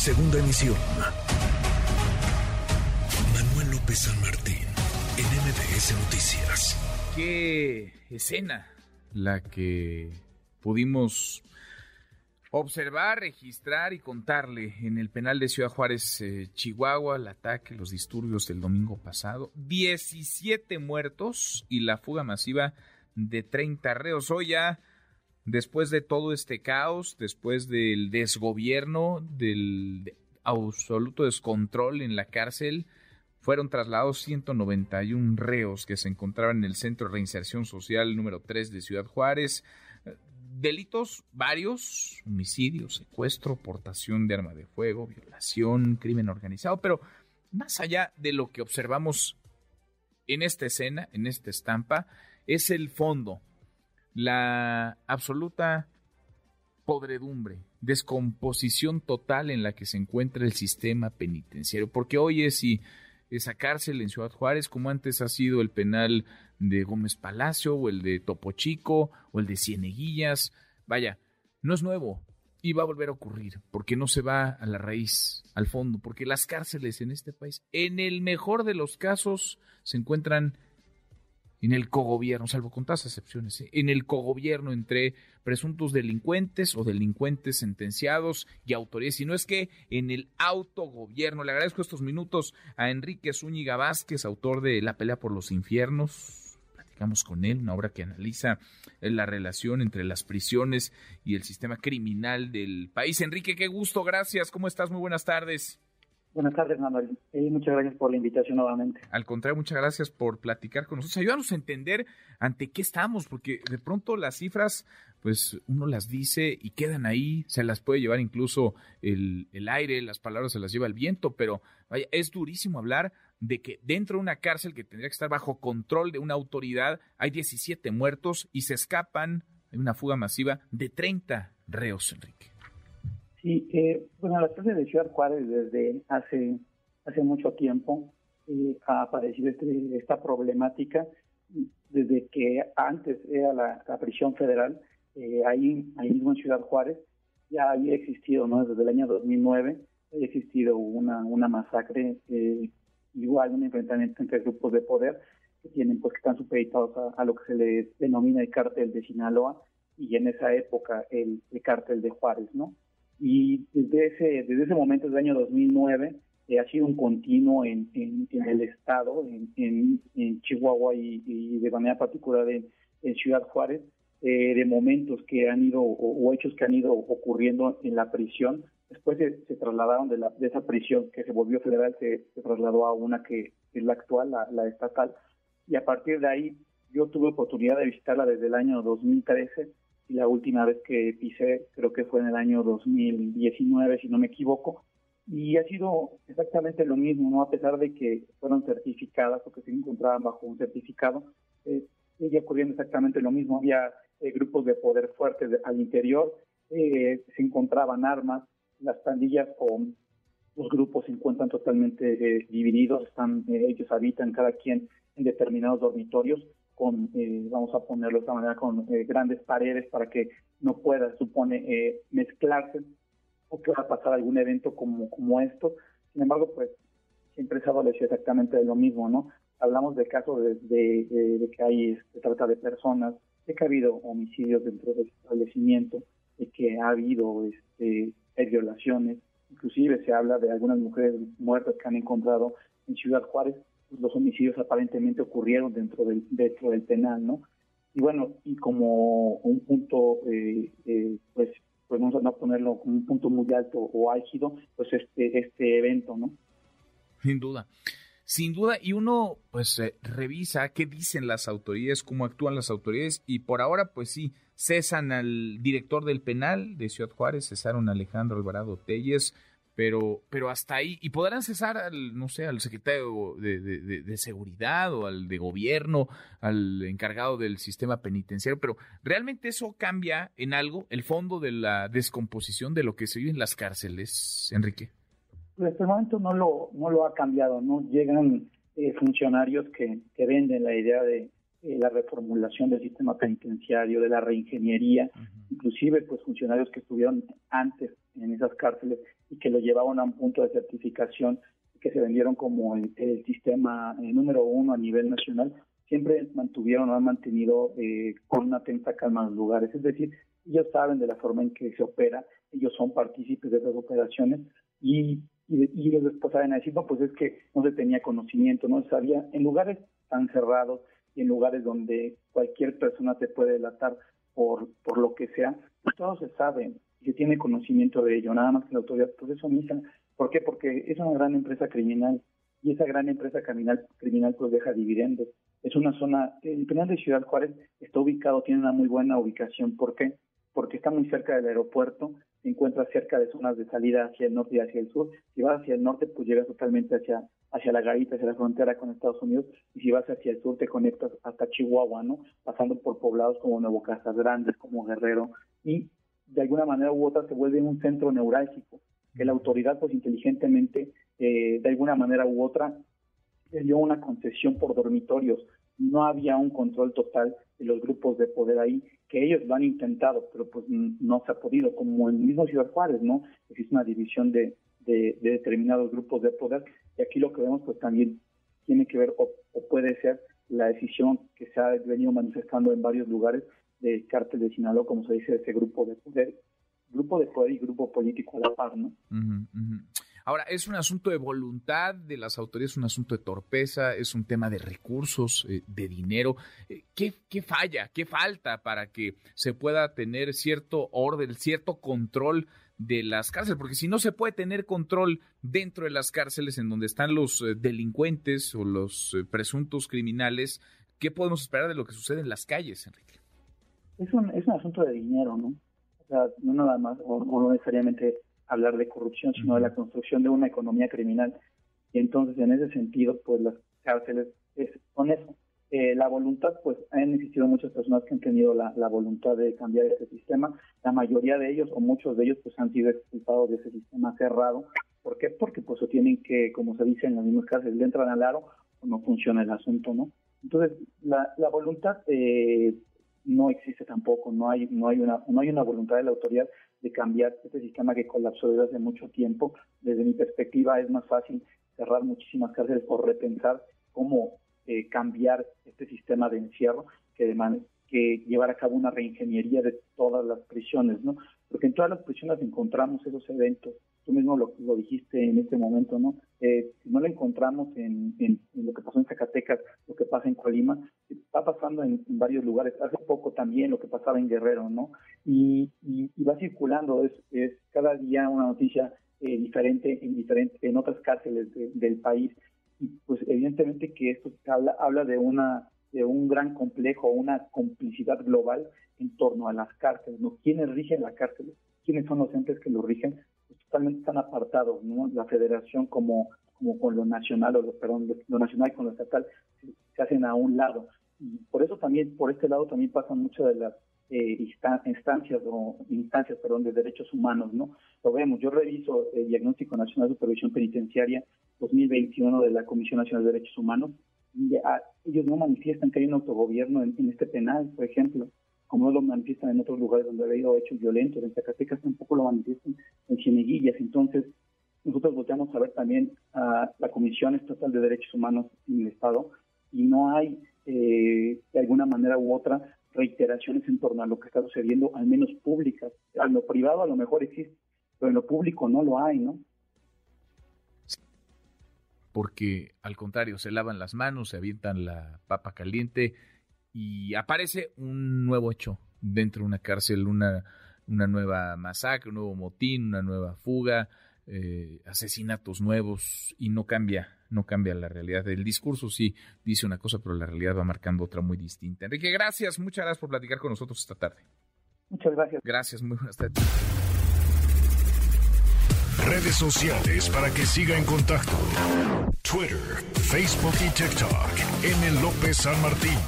Segunda emisión. Manuel López San Martín, en MBS Noticias. Qué escena la que pudimos observar, registrar y contarle en el penal de Ciudad Juárez, eh, Chihuahua, el ataque, los disturbios del domingo pasado. 17 muertos y la fuga masiva de 30 reos. Hoy ya, después de todo este caos, después del desgobierno, del absoluto descontrol en la cárcel, fueron trasladados 191 reos que se encontraban en el Centro de Reinserción Social número 3 de Ciudad Juárez. Delitos varios, homicidio, secuestro, portación de arma de fuego, violación, crimen organizado, pero más allá de lo que observamos en esta escena, en esta estampa, es el fondo, la absoluta podredumbre, descomposición total en la que se encuentra el sistema penitenciario, porque hoy es y esa cárcel en Ciudad Juárez, como antes ha sido el penal de Gómez Palacio o el de Topo Chico o el de Cieneguillas. Vaya, no es nuevo y va a volver a ocurrir porque no se va a la raíz, al fondo, porque las cárceles en este país, en el mejor de los casos, se encuentran en el cogobierno, salvo con todas excepciones, ¿eh? en el cogobierno entre presuntos delincuentes o delincuentes sentenciados y autoridades, no es que en el autogobierno. Le agradezco estos minutos a Enrique Zúñiga Vázquez, autor de La pelea por los infiernos. Platicamos con él, una obra que analiza la relación entre las prisiones y el sistema criminal del país. Enrique, qué gusto, gracias. ¿Cómo estás? Muy buenas tardes. Buenas tardes, Manuel. Eh, muchas gracias por la invitación nuevamente. Al contrario, muchas gracias por platicar con nosotros. Ayúdanos a entender ante qué estamos, porque de pronto las cifras, pues uno las dice y quedan ahí, se las puede llevar incluso el, el aire, las palabras se las lleva el viento, pero vaya, es durísimo hablar de que dentro de una cárcel que tendría que estar bajo control de una autoridad hay 17 muertos y se escapan, hay una fuga masiva de 30 reos, Enrique. Sí, eh, bueno, la cárcel de Ciudad Juárez desde hace, hace mucho tiempo eh, ha aparecido este, esta problemática desde que antes era la, prisión federal, eh, ahí, ahí mismo en Ciudad Juárez, ya había existido, ¿no? Desde el año 2009 había existido una, una masacre, eh, igual un enfrentamiento entre grupos de poder que tienen, pues, que están supeditados a, lo que se le denomina el cártel de Sinaloa y en esa época el, el cártel de Juárez, ¿no? Y desde ese, desde ese momento, desde el año 2009, eh, ha sido un continuo en, en, el estado, en, en Chihuahua y, de manera particular en, Ciudad Juárez, eh, de momentos que han ido o, hechos que han ido ocurriendo en la prisión. Después se, trasladaron de, la, de esa prisión que se volvió federal, se, trasladó a una que es la actual, la, la estatal, y a partir de ahí yo tuve oportunidad de visitarla desde el año 2013 y la última vez que pisé creo que fue en el año 2019, si no me equivoco, y ha sido exactamente lo mismo, ¿no? A pesar de que fueron certificadas o que se encontraban bajo un certificado, eh, ocurriendo exactamente lo mismo. Había eh, grupos de poder fuertes al interior, eh, se encontraban armas, las pandillas o los grupos se encuentran totalmente eh, divididos, están ellos habitan cada quien en determinados dormitorios con, eh, vamos a ponerlo de esta manera, con eh, grandes paredes para que no pueda, supone, eh, mezclarse o que va a pasar algún evento como, esto. Sin embargo, pues siempre se adoleció exactamente de lo mismo, ¿no? Hablamos de casos de, de, que hay se trata de personas, de que ha habido homicidios dentro del establecimiento, de que ha habido este, violaciones, inclusive se habla de algunas mujeres muertas que han encontrado en Ciudad Juárez los homicidios aparentemente ocurrieron dentro del, dentro del penal, ¿no? Y bueno, y como un punto, eh, eh, pues, pues vamos a ponerlo como un punto muy alto o álgido, pues este, este evento, ¿no? Sin duda. Sin duda, y uno pues eh, revisa qué dicen las autoridades, cómo actúan las autoridades, y por ahora, pues sí, cesan al director del penal de Ciudad Juárez, cesaron a Alejandro Alvarado Telles, pero, pero hasta ahí, y podrán cesar al, no sé, al secretario de, seguridad o al de gobierno, al encargado del sistema penitenciario, pero realmente eso cambia en algo el fondo de la descomposición de lo que se vive en las cárceles, Enrique. Pues hasta el momento no lo, no lo ha cambiado, ¿no? Llegan eh, funcionarios que, que venden la idea de eh, la reformulación del sistema penitenciario, de la reingeniería, inclusive pues funcionarios que estuvieron antes en esas cárceles y que lo llevaban a un punto de certificación que se vendieron como el, sistema eh, número uno a nivel nacional, siempre mantuvieron o han mantenido eh, con una tensa calma los lugares. Es decir, ellos saben de la forma en que se opera, ellos son partícipes de esas operaciones y, y, ellos después saben decir, no, pues es que no se tenía conocimiento, no se sabía, en lugares tan cerrados y en lugares donde cualquier persona te puede delatar por, por lo que sea, pues todo se sabe se tiene conocimiento de ello, nada más que la autoridad pues eso omisa. ¿Por qué? Porque es una gran empresa criminal y esa gran empresa criminal, criminal pues deja dividendos. Es una zona, el penal de Ciudad Juárez está ubicado, tiene una muy buena ubicación. ¿Por qué? Porque está muy cerca del aeropuerto, se encuentra cerca de zonas de salida hacia el norte y hacia el sur. Si vas hacia el norte, pues llegas totalmente hacia, hacia la garita, hacia la frontera con Estados Unidos. Y si vas hacia el sur, te conectas hasta Chihuahua, ¿no? Pasando por poblados como Nuevo Casas Grandes, como Guerrero. Y de alguna manera u otra se vuelve un centro neurálgico que la autoridad, pues inteligentemente, eh, de alguna manera u otra, dio una concesión por dormitorios. No había un control total de los grupos de poder ahí, que ellos lo han intentado, pero pues no se ha podido, como en el mismo Ciudad Juárez, ¿no? Existe una división de, de, determinados grupos de poder, y aquí lo que vemos pues también tiene que ver o, puede ser la decisión que se ha venido manifestando en varios lugares del cártel de Sinaloa, como se dice, ese grupo de poder, grupo de poder y grupo político a la par, ¿no? Ahora, ¿es un asunto de voluntad de las autoridades, es un asunto de torpeza, es un tema de recursos, eh, de dinero? Eh, ¿Qué, ¿Qué falla, qué falta para que se pueda tener cierto orden, cierto control de las cárceles? Porque si no se puede tener control dentro de las cárceles en donde están los eh, delincuentes o los presuntos criminales, ¿qué podemos esperar de lo que sucede en las calles, Enrique? Es un, es un asunto de dinero, ¿no? O sea, no nada más, o no necesariamente hablar de corrupción, sino de la construcción de una economía criminal. Y entonces, en ese sentido, pues las cárceles es, son eso. Eh, la voluntad, pues han existido muchas personas que han tenido la, voluntad de cambiar ese sistema. La mayoría de ellos, o muchos de ellos, pues han sido expulsados de ese sistema cerrado. ¿Por qué? Porque pues o tienen que, como se dice en las mismas cárceles, le entran al aro o no funciona el asunto, ¿no? Entonces, la, la voluntad eh, no existe tampoco, no hay, no hay una, no hay una voluntad de la autoridad de cambiar este sistema que colapsó desde hace mucho tiempo. Desde mi perspectiva es más fácil cerrar muchísimas cárceles o repensar cómo eh, cambiar este sistema de encierro que, de que llevar a cabo una reingeniería de todas las prisiones, ¿no? Porque en todas las prisiones encontramos esos eventos tú mismo lo, dijiste en este momento, ¿no? Eh, si no lo encontramos en, lo que pasó en Zacatecas, lo que pasa en Colima, está pasando en, varios lugares. Hace poco también lo que pasaba en Guerrero, ¿no? Y, va circulando, es, es cada día una noticia eh, diferente en diferente, en otras cárceles del país. Y pues evidentemente que esto habla, habla de una de un gran complejo, una complicidad global en torno a las cárceles, ¿no? ¿Quiénes rigen la cárcel? ¿Quiénes son los entes que lo rigen? totalmente están apartados, ¿no? La federación como, como con lo nacional, o lo, perdón, lo nacional con lo estatal, se hacen a un lado. Por eso también, por este lado también pasan muchas de las eh, instancias o instancias, perdón, de derechos humanos, ¿no? Lo vemos, yo reviso el Diagnóstico Nacional de Supervisión Penitenciaria 2021 de la Comisión Nacional de Derechos Humanos, y ellos no manifiestan que hay un autogobierno en este penal, por ejemplo como no lo manifiestan en otros lugares donde ha habido hechos violentos, en Zacatecas tampoco lo manifiestan en Cieneguillas. Entonces, nosotros volteamos a ver también a la Comisión Estatal de Derechos Humanos en el Estado y no hay, eh, de alguna manera u otra, reiteraciones en torno a lo que está sucediendo, al menos públicas. A lo privado a lo mejor existe, pero en lo público no lo hay, ¿no? Porque al contrario, se lavan las manos, se avientan la papa caliente, y aparece un nuevo hecho dentro de una cárcel, una, una nueva masacre, un nuevo motín, una nueva fuga, eh, asesinatos nuevos y no cambia, no cambia la realidad. El discurso sí dice una cosa, pero la realidad va marcando otra muy distinta. Enrique, gracias, muchas gracias por platicar con nosotros esta tarde. Muchas gracias. Gracias, muy buenas tardes. Redes sociales para que siga en contacto: Twitter, Facebook y TikTok. M. López San Martín.